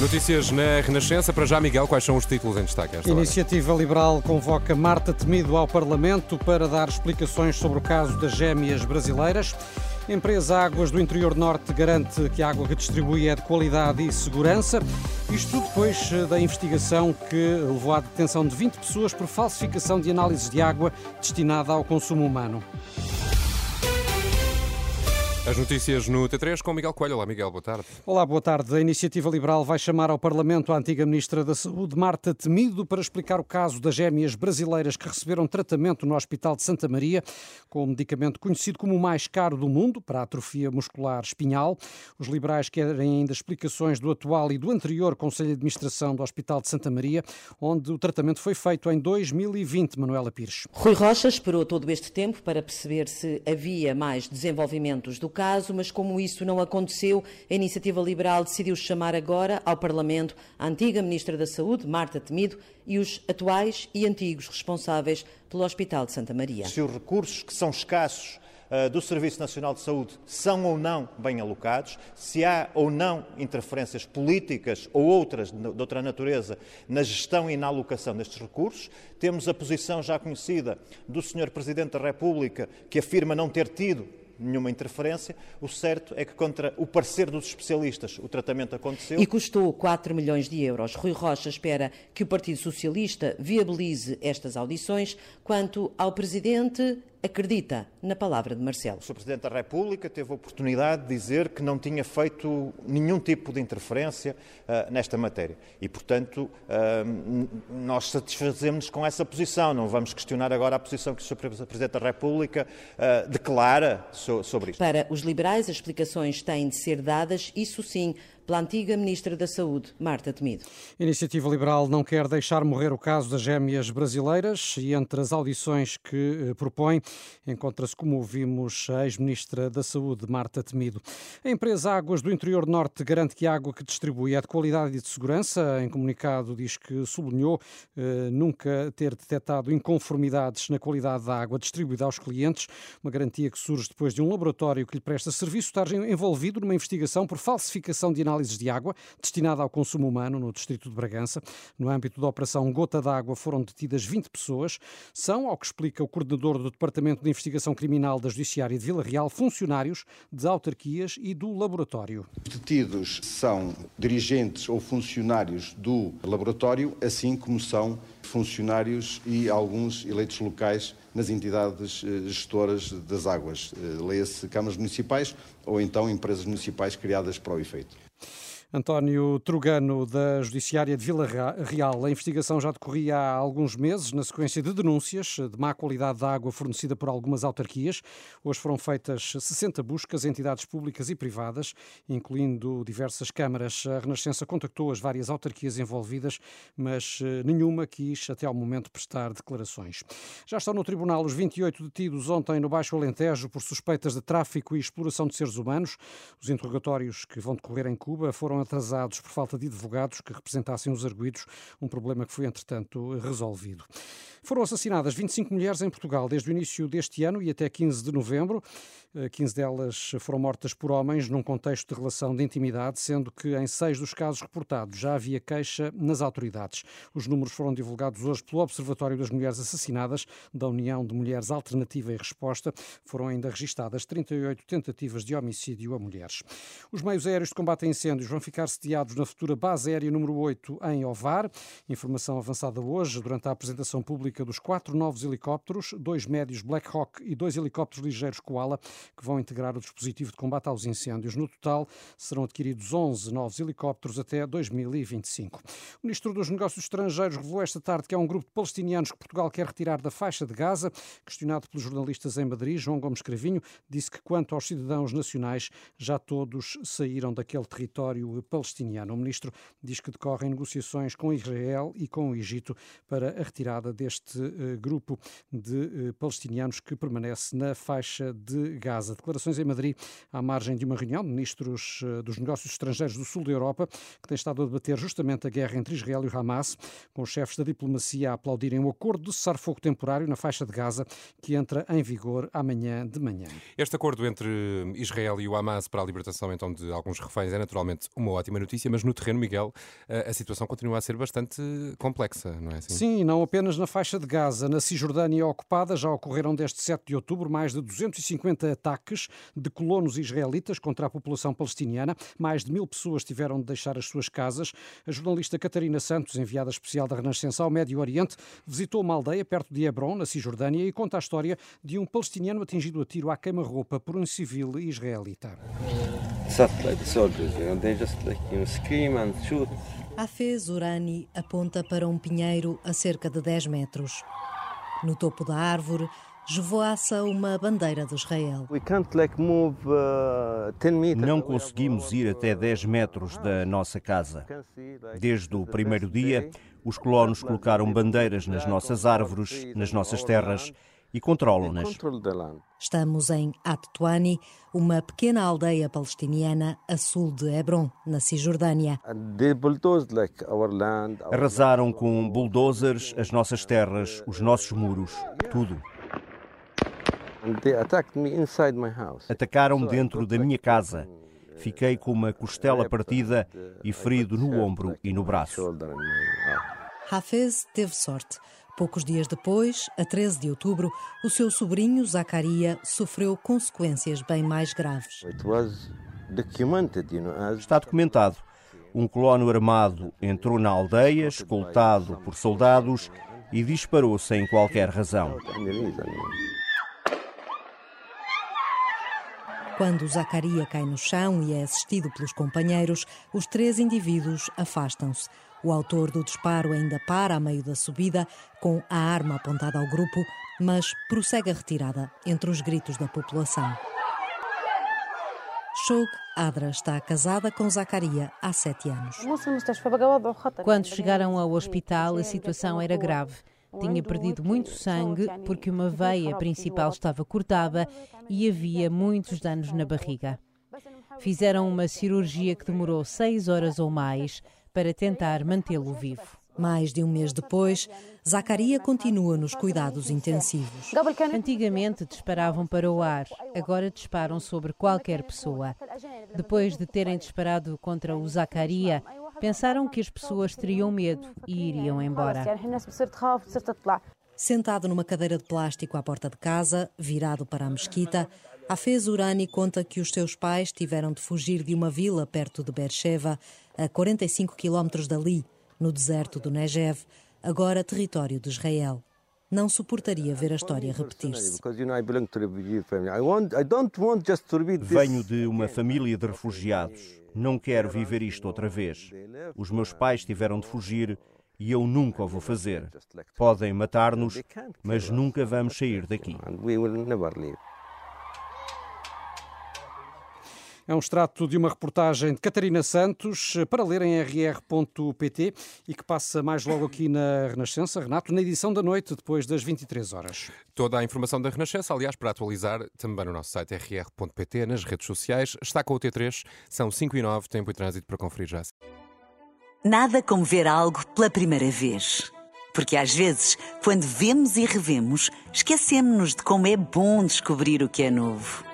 Notícias na Renascença. Para já, Miguel, quais são os títulos em destaque? Esta Iniciativa hora? Liberal convoca Marta Temido ao Parlamento para dar explicações sobre o caso das gêmeas brasileiras. Empresa Águas do Interior Norte garante que a água que distribui é de qualidade e segurança. Isto depois eh, da investigação que levou à detenção de 20 pessoas por falsificação de análises de água destinada ao consumo humano. As notícias no T3 com Miguel Coelho. Olá, Miguel, boa tarde. Olá, boa tarde. A Iniciativa Liberal vai chamar ao Parlamento a antiga Ministra da Saúde, Marta Temido, para explicar o caso das gêmeas brasileiras que receberam tratamento no Hospital de Santa Maria com um medicamento conhecido como o mais caro do mundo para a atrofia muscular espinhal. Os liberais querem ainda explicações do atual e do anterior Conselho de Administração do Hospital de Santa Maria, onde o tratamento foi feito em 2020, Manuela Pires. Rui Rocha esperou todo este tempo para perceber se havia mais desenvolvimentos do caso, mas como isso não aconteceu, a Iniciativa Liberal decidiu chamar agora ao Parlamento a antiga Ministra da Saúde, Marta Temido, e os atuais e antigos responsáveis pelo Hospital de Santa Maria. Se os recursos que são escassos uh, do Serviço Nacional de Saúde são ou não bem alocados, se há ou não interferências políticas ou outras de outra natureza na gestão e na alocação destes recursos. Temos a posição já conhecida do Sr. Presidente da República, que afirma não ter tido nenhuma interferência. O certo é que, contra o parecer dos especialistas, o tratamento aconteceu. E custou 4 milhões de euros. Rui Rocha espera que o Partido Socialista viabilize estas audições. Quanto ao Presidente, acredita na palavra de Marcelo. O Sr. Presidente da República teve a oportunidade de dizer que não tinha feito nenhum tipo de interferência uh, nesta matéria. E, portanto, uh, nós satisfazemos com essa posição. Não vamos questionar agora a posição que o Sr. Presidente da República uh, declara so sobre isto. Para os liberais, as explicações têm de ser dadas, isso sim, pela antiga Ministra da Saúde, Marta Temido. A Iniciativa Liberal não quer deixar morrer o caso das gêmeas brasileiras e entre as audições que eh, propõe encontra-se, como ouvimos, a ex-Ministra da Saúde, Marta Temido. A empresa Águas do Interior Norte garante que a água que distribui é de qualidade e de segurança. Em comunicado diz que sublinhou eh, nunca ter detectado inconformidades na qualidade da água distribuída aos clientes, uma garantia que surge depois de um laboratório que lhe presta serviço estar envolvido numa investigação por falsificação de análises de água destinada ao consumo humano no distrito de Bragança. No âmbito da operação Gota d'Água foram detidas 20 pessoas. São, ao que explica o coordenador do Departamento de Investigação Criminal da Judiciária de Vila Real, funcionários de autarquias e do laboratório. Detidos são dirigentes ou funcionários do laboratório, assim como são funcionários e alguns eleitos locais nas entidades eh, gestoras das águas, eh, leia-se câmaras municipais ou então empresas municipais criadas para o efeito. António Trugano, da Judiciária de Vila Real. A investigação já decorria há alguns meses, na sequência de denúncias de má qualidade da água fornecida por algumas autarquias. Hoje foram feitas 60 buscas, entidades públicas e privadas, incluindo diversas câmaras. A Renascença contactou as várias autarquias envolvidas, mas eh, nenhuma quis, até ao momento, prestar declarações. Já estão no tribunal os 28 detidos ontem no Baixo Alentejo por suspeitas de tráfico e exploração de seres humanos. Os interrogatórios que vão decorrer em Cuba foram atrasados por falta de advogados que representassem os arguídos, um problema que foi, entretanto, resolvido. Foram assassinadas 25 mulheres em Portugal desde o início deste ano e até 15 de novembro. 15 eh, delas foram mortas por homens num contexto de relação de intimidade, sendo que em seis dos casos reportados já havia queixa nas autoridades. Os números foram divulgados hoje pelo Observatório das Mulheres Assassinadas da União de Mulheres Alternativa e Resposta. Foram ainda registadas 38 tentativas de homicídio a mulheres. Os meios aéreos de combate a incêndios vão ficar sediados na futura base aérea número 8 em Ovar. Informação avançada hoje durante a apresentação pública dos quatro novos helicópteros, dois médios Black Hawk e dois helicópteros ligeiros Koala, que vão integrar o dispositivo de combate aos incêndios. No total, serão adquiridos 11 novos helicópteros até 2025. O ministro dos Negócios Estrangeiros revelou esta tarde que há um grupo de palestinianos que Portugal quer retirar da faixa de Gaza. Questionado pelos jornalistas em Madrid, João Gomes Cravinho disse que, quanto aos cidadãos nacionais, já todos saíram daquele território palestiniano. O ministro diz que decorrem negociações com Israel e com o Egito para a retirada deste uh, grupo de uh, palestinianos que permanece na faixa de Gaza. Declarações em Madrid à margem de uma reunião de ministros uh, dos negócios estrangeiros do sul da Europa, que tem estado a debater justamente a guerra entre Israel e Hamas, com os chefes da diplomacia a aplaudirem o acordo de cessar-fogo temporário na faixa de Gaza, que entra em vigor amanhã de manhã. Este acordo entre Israel e o Hamas para a libertação então de alguns reféns é naturalmente uma ótima notícia, mas no terreno, Miguel, a situação continua a ser bastante complexa, não é assim? Sim, não apenas na faixa de Gaza. Na Cisjordânia ocupada já ocorreram desde 7 de outubro mais de 250 ataques de colonos israelitas contra a população palestiniana. Mais de mil pessoas tiveram de deixar as suas casas. A jornalista Catarina Santos, enviada especial da Renascença ao Médio Oriente, visitou uma aldeia perto de Hebron, na Cisjordânia, e conta a história de um palestiniano atingido a tiro à queima-roupa por um civil israelita. Hafez Urani aponta para um pinheiro a cerca de 10 metros. No topo da árvore, esvoaça uma bandeira de Israel. Uh, Não conseguimos ir até 10 metros da nossa casa. Desde o primeiro dia, os colonos colocaram bandeiras nas nossas árvores, nas nossas terras e controlam-nas. Estamos em At-Tuani, uma pequena aldeia palestiniana a sul de Hebron, na Cisjordânia. Arrasaram com bulldozers as nossas terras, os nossos muros, tudo. Atacaram-me dentro da minha casa. Fiquei com uma costela partida e ferido no ombro e no braço. Hafez teve sorte. Poucos dias depois, a 13 de outubro, o seu sobrinho Zacaria sofreu consequências bem mais graves. Está documentado. Um colono armado entrou na aldeia, escoltado por soldados, e disparou sem qualquer razão. Quando Zacaria cai no chão e é assistido pelos companheiros, os três indivíduos afastam-se. O autor do disparo ainda para a meio da subida, com a arma apontada ao grupo, mas prossegue a retirada entre os gritos da população. Shog Adra está casada com Zacaria há sete anos. Quando chegaram ao hospital, a situação era grave. Tinha perdido muito sangue porque uma veia principal estava cortada e havia muitos danos na barriga. Fizeram uma cirurgia que demorou seis horas ou mais para tentar mantê-lo vivo. Mais de um mês depois, Zacaria continua nos cuidados intensivos. Antigamente disparavam para o ar, agora disparam sobre qualquer pessoa. Depois de terem disparado contra o Zacaria, pensaram que as pessoas teriam medo e iriam embora. Sentado numa cadeira de plástico à porta de casa, virado para a mesquita, Hafez Urani conta que os seus pais tiveram de fugir de uma vila perto de Beersheba, a 45 quilómetros dali, no deserto do Negev, agora território de Israel. Não suportaria ver a história repetir-se. Venho de uma família de refugiados. Não quero viver isto outra vez. Os meus pais tiveram de fugir e eu nunca o vou fazer. Podem matar-nos, mas nunca vamos sair daqui. É um extrato de uma reportagem de Catarina Santos para ler em rr.pt e que passa mais logo aqui na Renascença, Renato, na edição da noite, depois das 23 horas. Toda a informação da Renascença, aliás, para atualizar também no nosso site rr.pt, nas redes sociais, está com o T3, são 5 e 9, tempo e trânsito para conferir já. Nada como ver algo pela primeira vez. Porque às vezes, quando vemos e revemos, esquecemos-nos de como é bom descobrir o que é novo.